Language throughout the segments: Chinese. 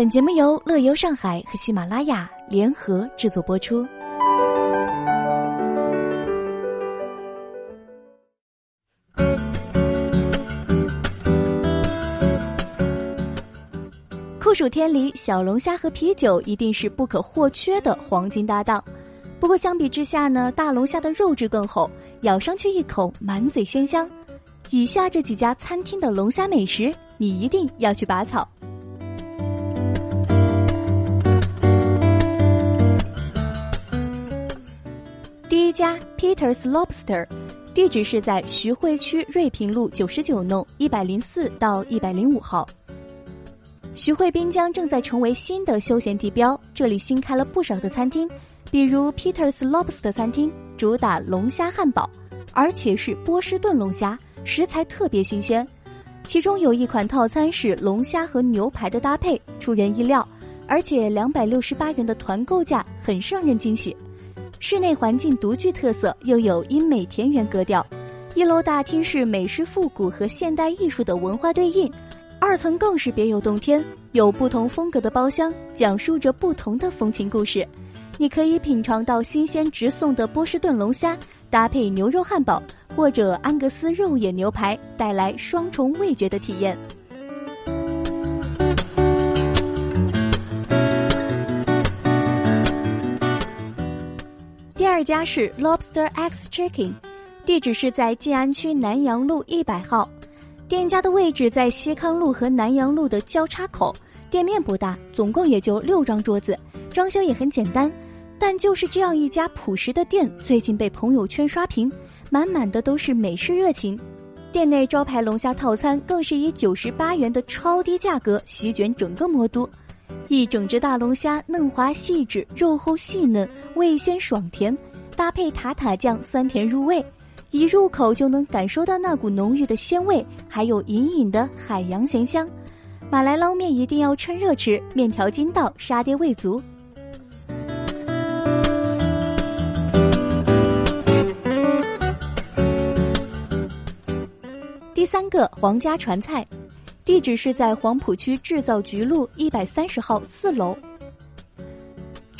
本节目由乐游上海和喜马拉雅联合制作播出。酷暑天里，小龙虾和啤酒一定是不可或缺的黄金搭档。不过相比之下呢，大龙虾的肉质更厚，咬上去一口满嘴鲜香。以下这几家餐厅的龙虾美食，你一定要去拔草。家 Peter's Lobster，地址是在徐汇区瑞平路九十九弄一百零四到一百零五号。徐汇滨江正在成为新的休闲地标，这里新开了不少的餐厅，比如 Peter's Lobster 餐厅，主打龙虾汉堡，而且是波士顿龙虾，食材特别新鲜。其中有一款套餐是龙虾和牛排的搭配，出人意料，而且两百六十八元的团购价很让人惊喜。室内环境独具特色，又有英美田园格调。一楼大厅是美式复古和现代艺术的文化对应，二层更是别有洞天，有不同风格的包厢，讲述着不同的风情故事。你可以品尝到新鲜直送的波士顿龙虾，搭配牛肉汉堡或者安格斯肉眼牛排，带来双重味觉的体验。二家是 Lobster X Chicken，地址是在静安区南阳路一百号，店家的位置在西康路和南阳路的交叉口，店面不大，总共也就六张桌子，装修也很简单，但就是这样一家朴实的店，最近被朋友圈刷屏，满满的都是美式热情。店内招牌龙虾套餐更是以九十八元的超低价格席卷整个魔都。一整只大龙虾嫩滑细致，肉厚细嫩，味鲜爽甜，搭配塔塔酱，酸甜入味，一入口就能感受到那股浓郁的鲜味，还有隐隐的海洋咸香。马来捞面一定要趁热吃，面条筋道，沙爹味足。第三个皇家传菜。地址是在黄浦区制造局路一百三十号四楼。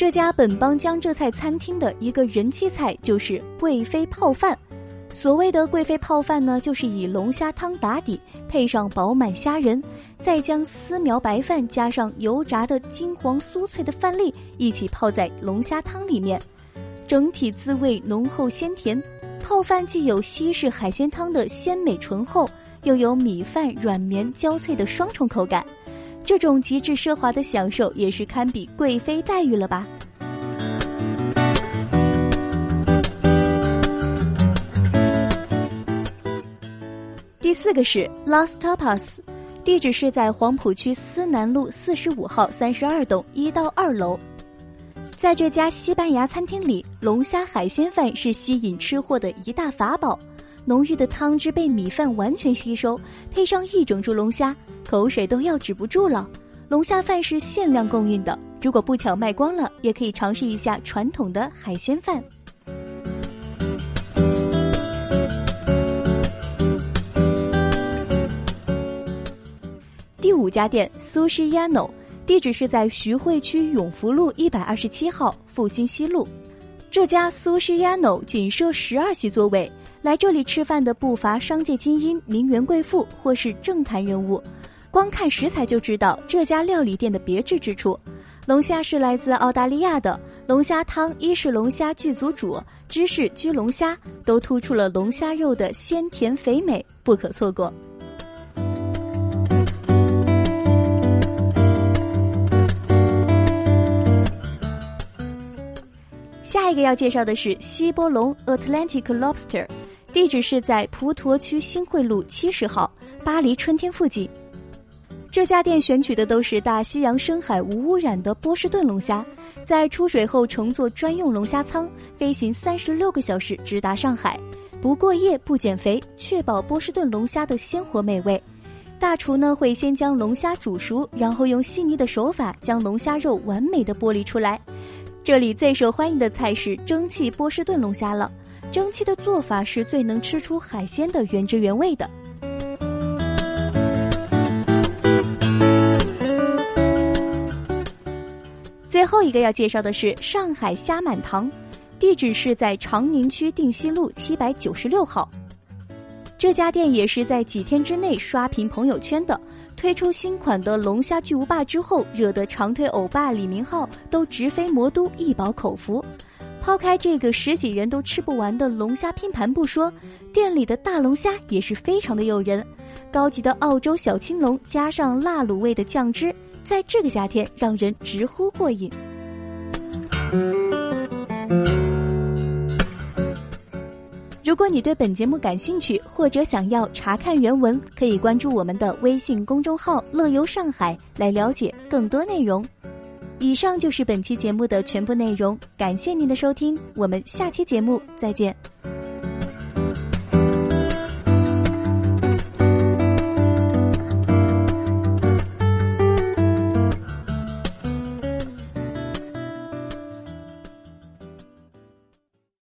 这家本帮江浙菜餐厅的一个人气菜就是贵妃泡饭。所谓的贵妃泡饭呢，就是以龙虾汤打底，配上饱满虾仁，再将丝苗白饭加上油炸的金黄酥脆的饭粒一起泡在龙虾汤里面，整体滋味浓厚鲜甜。泡饭既有西式海鲜汤的鲜美醇厚。又有米饭软绵焦脆的双重口感，这种极致奢华的享受也是堪比贵妃待遇了吧？第四个是 Las Tapas，地址是在黄浦区思南路四十五号三十二栋一到二楼。在这家西班牙餐厅里，龙虾海鲜饭是吸引吃货的一大法宝。浓郁的汤汁被米饭完全吸收，配上一整株龙虾，口水都要止不住了。龙虾饭是限量供应的，如果不巧卖光了，也可以尝试一下传统的海鲜饭。第五家店苏西亚诺，地址是在徐汇区永福路一百二十七号复兴西路。这家苏式 Yano 仅设十二席座位。来这里吃饭的不乏商界精英、名媛贵妇或是政坛人物，光看食材就知道这家料理店的别致之处。龙虾是来自澳大利亚的，龙虾汤一是龙虾剧组煮，芝士焗龙虾都突出了龙虾肉的鲜甜肥美，不可错过。下一个要介绍的是西波龙 （Atlantic Lobster）。地址是在普陀区新会路七十号巴黎春天附近。这家店选取的都是大西洋深海无污染的波士顿龙虾，在出水后乘坐专用龙虾舱飞行三十六个小时直达上海，不过夜不减肥，确保波士顿龙虾的鲜活美味。大厨呢会先将龙虾煮熟，然后用细腻的手法将龙虾肉完美的剥离出来。这里最受欢迎的菜是蒸汽波士顿龙虾了。蒸汽的做法是最能吃出海鲜的原汁原味的。最后一个要介绍的是上海虾满堂，地址是在长宁区定西路七百九十六号。这家店也是在几天之内刷屏朋友圈的。推出新款的龙虾巨无霸之后，惹得长腿欧巴李明浩都直飞魔都一饱口福。抛开这个十几人都吃不完的龙虾拼盘不说，店里的大龙虾也是非常的诱人。高级的澳洲小青龙加上辣卤味的酱汁，在这个夏天让人直呼过瘾。如果你对本节目感兴趣，或者想要查看原文，可以关注我们的微信公众号“乐游上海”来了解更多内容。以上就是本期节目的全部内容，感谢您的收听，我们下期节目再见。